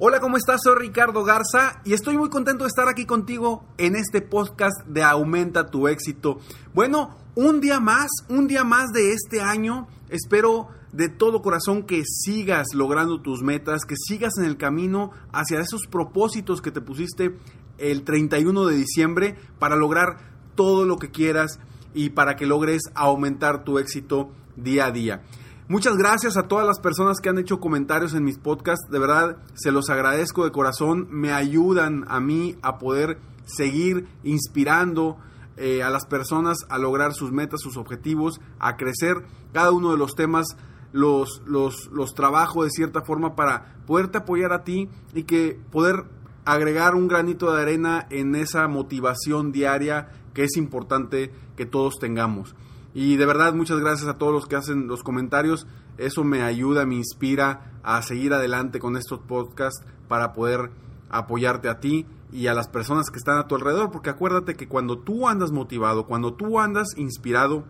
Hola, ¿cómo estás? Soy Ricardo Garza y estoy muy contento de estar aquí contigo en este podcast de Aumenta tu éxito. Bueno, un día más, un día más de este año. Espero de todo corazón que sigas logrando tus metas, que sigas en el camino hacia esos propósitos que te pusiste el 31 de diciembre para lograr todo lo que quieras y para que logres aumentar tu éxito día a día. Muchas gracias a todas las personas que han hecho comentarios en mis podcasts. De verdad, se los agradezco de corazón. Me ayudan a mí a poder seguir inspirando eh, a las personas a lograr sus metas, sus objetivos, a crecer. Cada uno de los temas los, los, los trabajo de cierta forma para poderte apoyar a ti y que poder agregar un granito de arena en esa motivación diaria que es importante que todos tengamos. Y de verdad, muchas gracias a todos los que hacen los comentarios. Eso me ayuda, me inspira a seguir adelante con estos podcasts para poder apoyarte a ti y a las personas que están a tu alrededor. Porque acuérdate que cuando tú andas motivado, cuando tú andas inspirado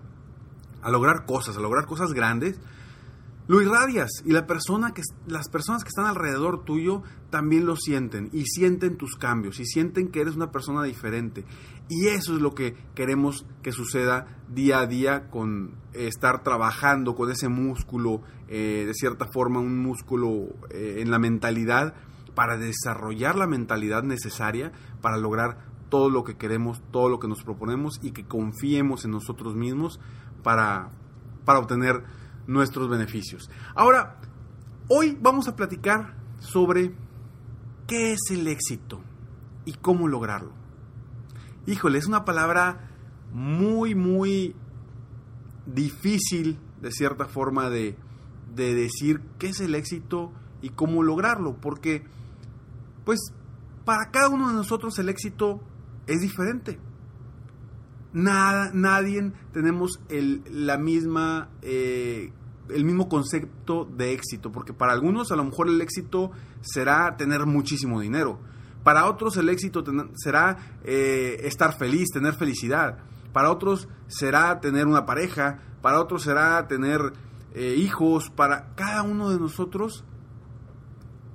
a lograr cosas, a lograr cosas grandes, lo irradias y la persona que, las personas que están alrededor tuyo también lo sienten y sienten tus cambios y sienten que eres una persona diferente. Y eso es lo que queremos que suceda día a día con estar trabajando con ese músculo, eh, de cierta forma un músculo eh, en la mentalidad para desarrollar la mentalidad necesaria para lograr todo lo que queremos, todo lo que nos proponemos y que confiemos en nosotros mismos para, para obtener nuestros beneficios. Ahora, hoy vamos a platicar sobre qué es el éxito y cómo lograrlo. Híjole, es una palabra muy, muy difícil de cierta forma de, de decir qué es el éxito y cómo lograrlo, porque pues para cada uno de nosotros el éxito es diferente. Nada, nadie tenemos el, la misma, eh, el mismo concepto de éxito, porque para algunos a lo mejor el éxito será tener muchísimo dinero, para otros el éxito será eh, estar feliz, tener felicidad, para otros será tener una pareja, para otros será tener eh, hijos, para cada uno de nosotros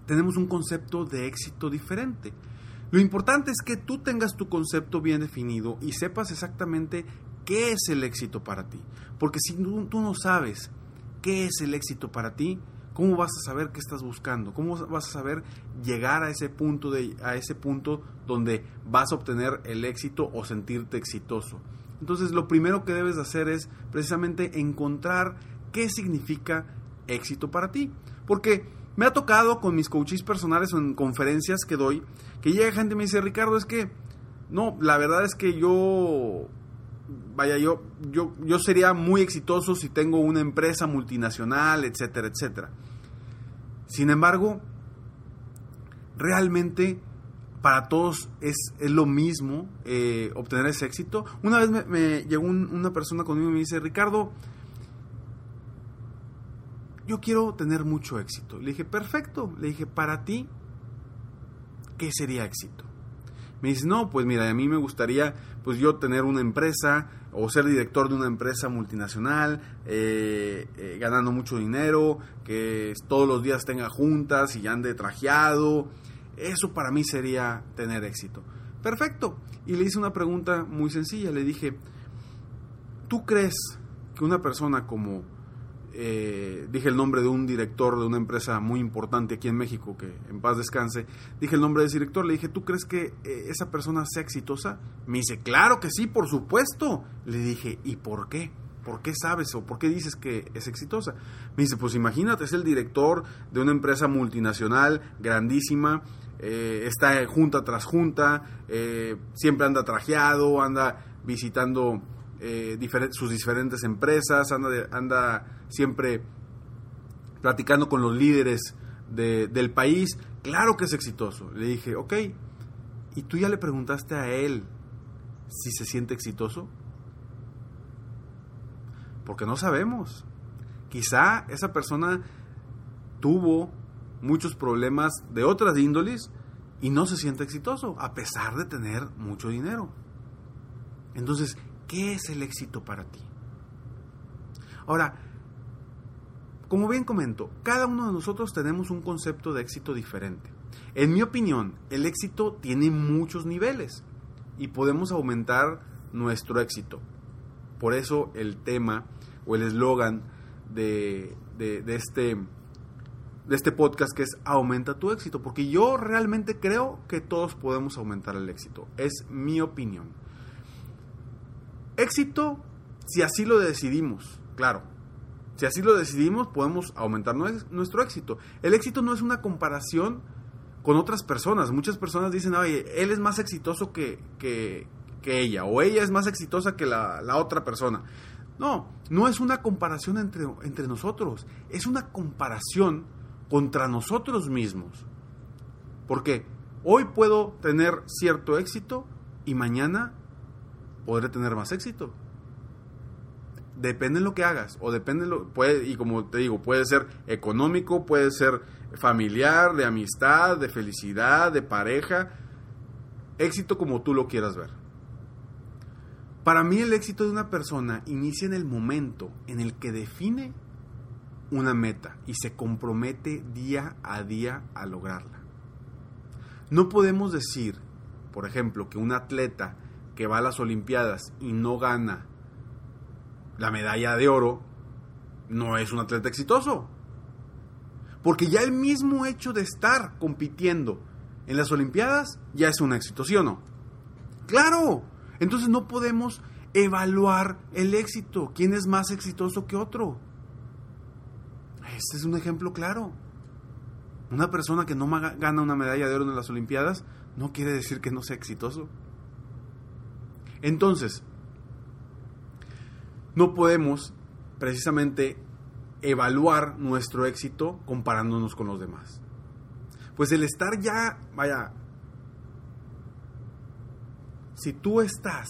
tenemos un concepto de éxito diferente. Lo importante es que tú tengas tu concepto bien definido y sepas exactamente qué es el éxito para ti. Porque si tú, no sabes qué es el éxito para ti, ¿cómo vas a saber qué estás buscando? ¿Cómo vas a saber llegar a ese punto, de, a ese punto donde vas a obtener el éxito o sentirte exitoso? Entonces lo primero que debes hacer es precisamente encontrar qué significa éxito para ti. Porque me ha tocado con mis coaches personales o en conferencias que doy, que llega gente y me dice, Ricardo, es que, no, la verdad es que yo, vaya, yo, yo, yo sería muy exitoso si tengo una empresa multinacional, etcétera, etcétera. Sin embargo, realmente para todos es, es lo mismo eh, obtener ese éxito. Una vez me, llegó una persona conmigo y me dice, Ricardo, yo quiero tener mucho éxito. Le dije, perfecto. Le dije, para ti, ¿qué sería éxito? Me dice, no, pues mira, a mí me gustaría pues yo tener una empresa o ser director de una empresa multinacional, eh, eh, ganando mucho dinero, que todos los días tenga juntas y ande trajeado. Eso para mí sería tener éxito. Perfecto. Y le hice una pregunta muy sencilla. Le dije, ¿tú crees que una persona como eh, dije el nombre de un director de una empresa muy importante aquí en México, que en paz descanse, dije el nombre de ese director, le dije, ¿tú crees que eh, esa persona sea exitosa? Me dice, claro que sí, por supuesto. Le dije, ¿y por qué? ¿Por qué sabes o por qué dices que es exitosa? Me dice, pues imagínate, es el director de una empresa multinacional grandísima, eh, está junta tras junta, siempre anda trajeado, anda visitando eh, sus diferentes empresas, anda, siempre platicando con los líderes del país. Claro que es exitoso. Le dije, ok, ¿y tú ya le preguntaste a él si se siente exitoso? Porque no sabemos. Quizá esa persona tuvo muchos problemas de otras índoles y no se siente exitoso, a pesar de tener mucho dinero. Entonces, ¿Qué es el éxito para ti? Ahora, como bien comento, cada uno de nosotros tenemos un concepto de éxito diferente. En mi opinión, el éxito tiene muchos niveles y podemos aumentar nuestro éxito. Por eso el tema o el eslogan de, este, de este podcast que es aumenta tu éxito, porque yo realmente creo que todos podemos aumentar el éxito. Es mi opinión. Éxito si así lo decidimos, claro. Si así lo decidimos, podemos aumentar nuestro éxito. El éxito no es una comparación con otras personas. Muchas personas dicen, oye, él es más exitoso que, que, ella, o ella es más exitosa que la, otra persona. No, no es una comparación entre, entre nosotros, es una comparación contra nosotros mismos. Porque hoy puedo tener cierto éxito y mañana podré tener más éxito. Depende de lo que hagas, o depende lo, puede, y como te digo, puede ser económico, puede ser familiar, de amistad, de felicidad, de pareja, éxito como tú lo quieras ver. Para mí el éxito de una persona inicia en el momento en el que define una meta y se compromete día a día a lograrla. No podemos decir, por ejemplo, que un atleta que va a las Olimpiadas y no gana la medalla de oro, no es un atleta exitoso. Porque ya el mismo hecho de estar compitiendo en las Olimpiadas ya es un éxito, ¿sí o no? Claro. Entonces no podemos evaluar el éxito. ¿Quién es más exitoso que otro? Este es un ejemplo claro. Una persona que no gana una medalla de oro en las Olimpiadas no quiere decir que no sea exitoso. Entonces, no podemos precisamente evaluar nuestro éxito comparándonos con los demás. Pues el estar ya, vaya, si tú estás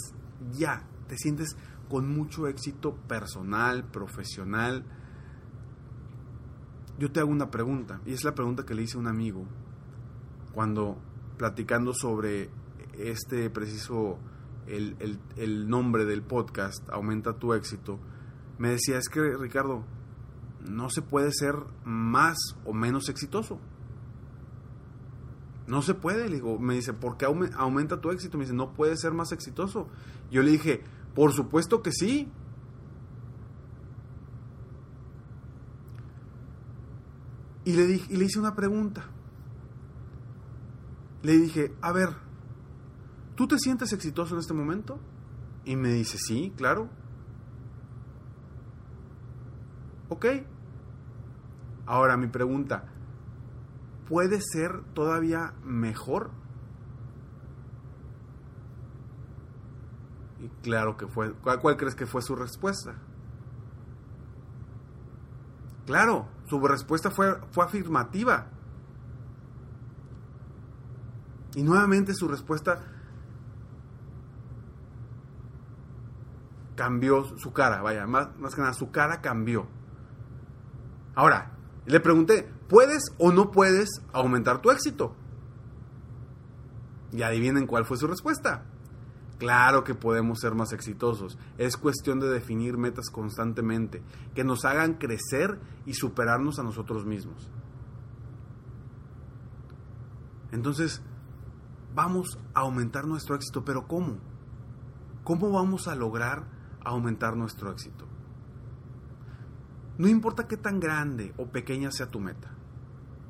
ya, te sientes con mucho éxito personal, profesional, yo te hago una pregunta, y es la pregunta que le hice a un amigo cuando platicando sobre este preciso el, nombre del podcast, Aumenta tu éxito, me decía, es que Ricardo, no se puede ser más o menos exitoso. No se puede, le digo, me dice, ¿por qué aumenta tu éxito? Me dice, no puede ser más exitoso. Yo le dije, por supuesto que sí. Y le, y le hice una pregunta. Le dije, a ver, ¿tú te sientes exitoso en este momento? Y me dice, sí, claro. Ok. Ahora mi pregunta, ¿puede ser todavía mejor? Y claro que fue. ¿Cuál, cuál crees que fue su respuesta? Claro, su respuesta fue, fue afirmativa. Y nuevamente su respuesta cambió su cara, vaya, más, más que nada, su cara cambió. Ahora, le pregunté, ¿puedes o no puedes aumentar tu éxito? Y adivinen cuál fue su respuesta. Claro que podemos ser más exitosos. Es cuestión de definir metas constantemente, que nos hagan crecer y superarnos a nosotros mismos. Entonces, vamos a aumentar nuestro éxito, pero ¿cómo? ¿Cómo vamos a lograr aumentar nuestro éxito? No importa qué tan grande o pequeña sea tu meta.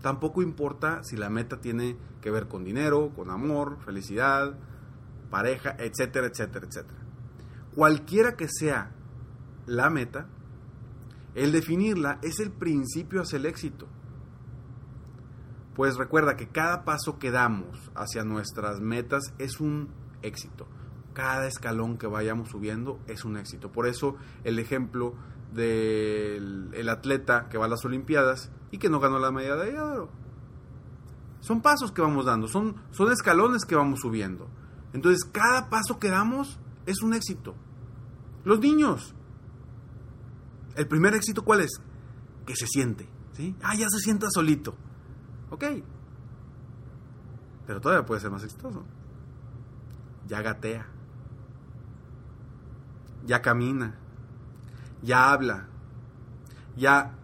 Tampoco importa si la meta tiene que ver con dinero, con amor, felicidad, pareja, etcétera, etcétera, etcétera. Cualquiera que sea la meta, el definirla es el principio hacia el éxito. Pues recuerda que cada paso que damos hacia nuestras metas es un éxito. Cada escalón que vayamos subiendo es un éxito. Por eso el ejemplo del atleta que va a las Olimpiadas y que no ganó la medalla de oro. Son pasos que vamos dando, son, son escalones que vamos subiendo. Entonces, cada paso que damos es un éxito. Los niños. El primer éxito, ¿cuál es? Que se siente. ¿sí? Ah, ya se sienta solito. Ok. Pero todavía puede ser más exitoso. Ya gatea. Ya camina. Ya habla. Ya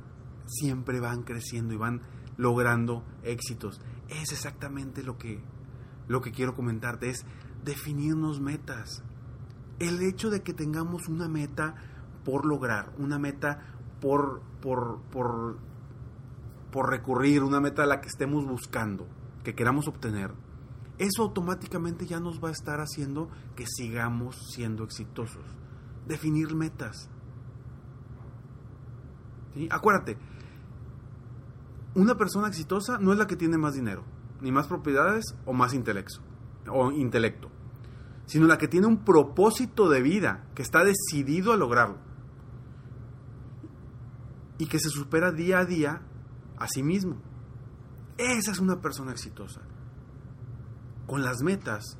siempre van creciendo y van logrando éxitos. Es exactamente lo que, lo que quiero comentarte. Es definirnos metas. El hecho de que tengamos una meta por lograr, una meta por, por, por, por recurrir, una meta a la que estemos buscando, que queramos obtener, eso automáticamente ya nos va a estar haciendo que sigamos siendo exitosos. Definir metas. Acuérdate, una persona exitosa no es la que tiene más dinero, ni más propiedades o más intelecto, sino la que tiene un propósito de vida, que está decidido a lograrlo. Y que se supera día a día a sí mismo. Esa es una persona exitosa. Con las metas,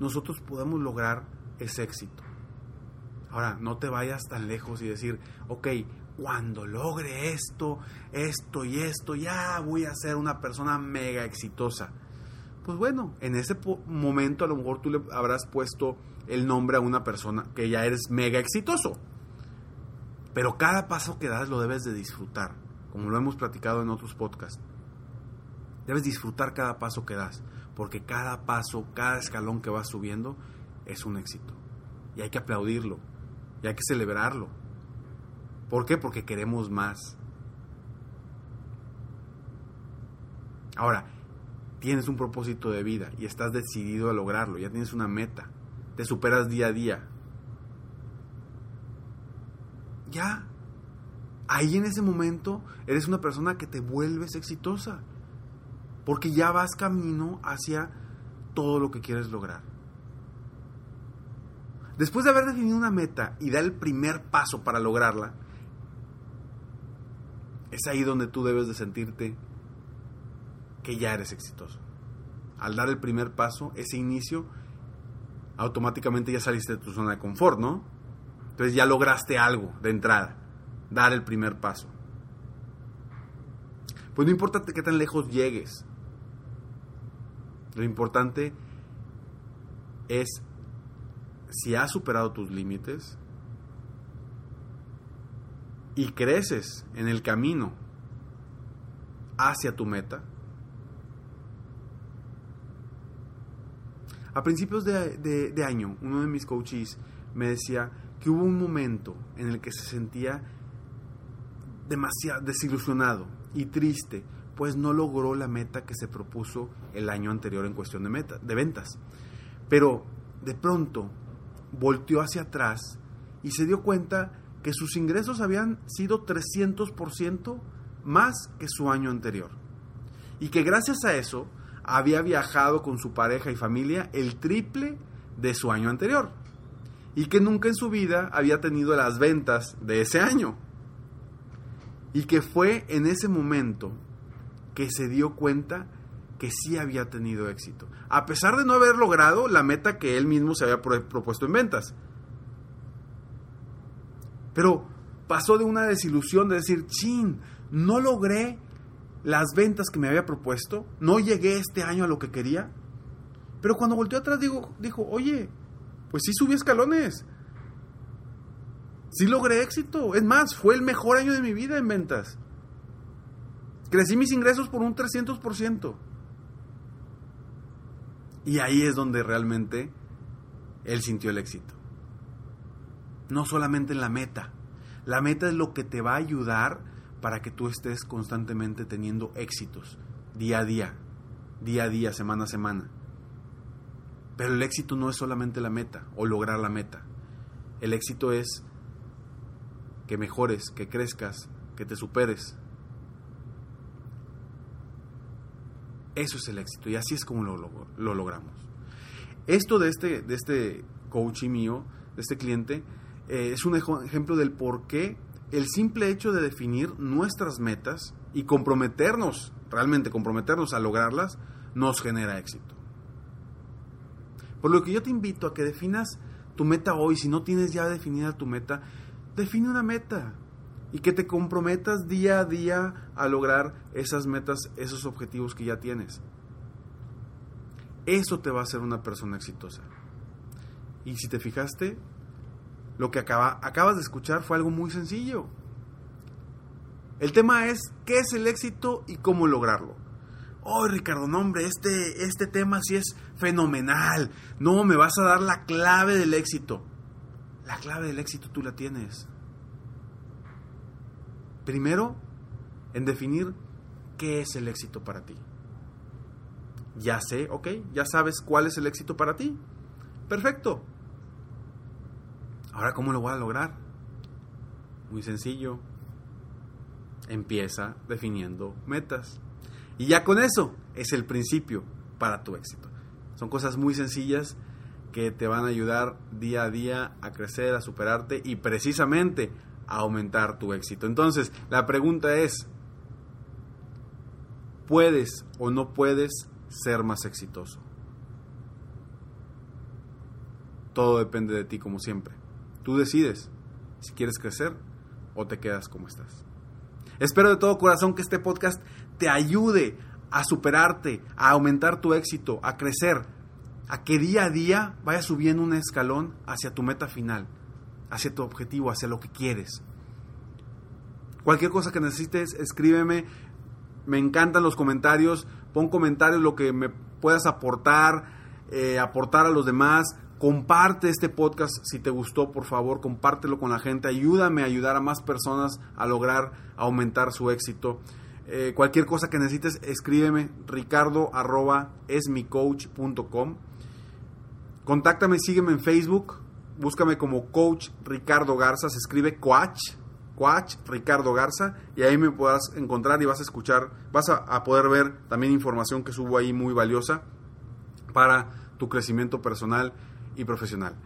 nosotros podemos lograr ese éxito. Ahora, no te vayas tan lejos y decir, ok, cuando logre esto, esto y esto, ya voy a ser una persona mega exitosa pues bueno, en ese momento a lo mejor tú le habrás puesto el nombre a una persona que ya eres mega exitoso. Pero cada paso que das lo debes de disfrutar, como lo hemos platicado en otros podcasts. Debes disfrutar cada paso que das, porque cada paso, cada escalón que vas subiendo es un éxito. Y hay que aplaudirlo, y hay que celebrarlo. ¿Por qué? Porque queremos más. Ahora, tienes un propósito de vida y estás decidido a lograrlo, ya tienes una meta, te superas día a día. Ya, ahí en ese momento eres una persona que te vuelves exitosa, porque ya vas camino hacia todo lo que quieres lograr. Después de haber definido una meta y dar el primer paso para lograrla, es ahí donde tú debes de sentirte que ya eres exitoso. Al dar el primer paso, ese inicio, automáticamente ya saliste de tu zona de confort, ¿no? Entonces ya lograste algo de entrada, dar el primer paso. Pues no importa qué tan lejos llegues, lo importante es si has superado tus límites y creces en el camino hacia tu meta, A principios de, año, uno de mis coaches me decía que hubo un momento en el que se sentía demasiado desilusionado y triste, pues no logró la meta que se propuso el año anterior en cuestión de, meta, de ventas. Pero de pronto volteó hacia atrás y se dio cuenta que sus ingresos habían sido 300% más que su año anterior. Y que gracias a eso había viajado con su pareja y familia el triple de su año anterior y que nunca en su vida había tenido las ventas de ese año. Y que fue en ese momento que se dio cuenta que sí había tenido éxito, a pesar de no haber logrado la meta que él mismo se había propuesto en ventas. Pero pasó de una desilusión de decir, chin, no logré las ventas que me había propuesto, no llegué este año a lo que quería Pero cuando volteó atrás dijo, oye, pues sí subí escalones. Sí logré éxito. Es más, fue el mejor año de mi vida en ventas. Crecí mis ingresos por un 300%. Y ahí es donde realmente él sintió el éxito. No solamente en la meta. La meta es lo que te va a ayudar para que tú estés constantemente teniendo éxitos, día a día, día a día, semana a semana. Pero el éxito no es solamente la meta o lograr la meta. El éxito es que mejores, que crezcas, que te superes. Eso es el éxito y así es como lo, lo logramos. Esto de este, de este coach mío, de este cliente, eh, es un ejemplo del por qué el simple hecho de definir nuestras metas y comprometernos, realmente comprometernos a lograrlas, nos genera éxito. Por lo que yo te invito a que definas tu meta hoy, si no tienes ya definida tu meta, define una meta y que te comprometas día a día a lograr esas metas, esos objetivos que ya tienes. Eso te va a hacer una persona exitosa. Y si te fijaste, lo que acaba, acabas de escuchar fue algo muy sencillo. El tema es qué es el éxito y cómo lograrlo. Oh, Ricardo, no, hombre, este, este tema sí es fenomenal. No, me vas a dar la clave del éxito. La clave del éxito tú la tienes. Primero, en definir qué es el éxito para ti. Ya sé, ok, ya sabes cuál es el éxito para ti. Perfecto. Ahora, ¿cómo lo voy a lograr? Muy sencillo. Empieza definiendo metas. Y ya con eso es el principio para tu éxito. Son cosas muy sencillas que te van a ayudar día a día a crecer, a superarte y precisamente aumentar tu éxito. Entonces, la pregunta es, ¿puedes o no puedes ser más exitoso? Todo depende de ti como siempre. Tú decides si quieres crecer o te quedas como estás. Espero de todo corazón que este podcast te ayude a superarte, a aumentar tu éxito, a crecer, a que día a día vayas subiendo un escalón hacia tu meta final, hacia tu objetivo, hacia lo que quieres. Cualquier cosa que necesites, escríbeme. Me encantan los comentarios. Pon comentarios lo que me puedas aportar, eh, aportar a los demás. Comparte este podcast si te gustó, por favor, compártelo con la gente. Ayúdame a ayudar a más personas a lograr aumentar su éxito. Eh, cualquier cosa que necesites, escríbeme ricardo Contáctame, sígueme en Facebook, búscame como Coach Ricardo Garza, se escribe Coach, Coach Ricardo Garza, y ahí me podrás encontrar y vas a escuchar, vas a poder ver también información que subo ahí muy valiosa para tu crecimiento personal y profesional.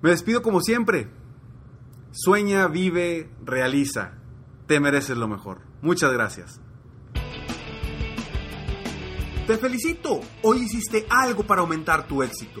Me despido como siempre. Sueña, vive, realiza. Te mereces lo mejor. Muchas gracias. Te felicito. Hoy hiciste algo para aumentar tu éxito.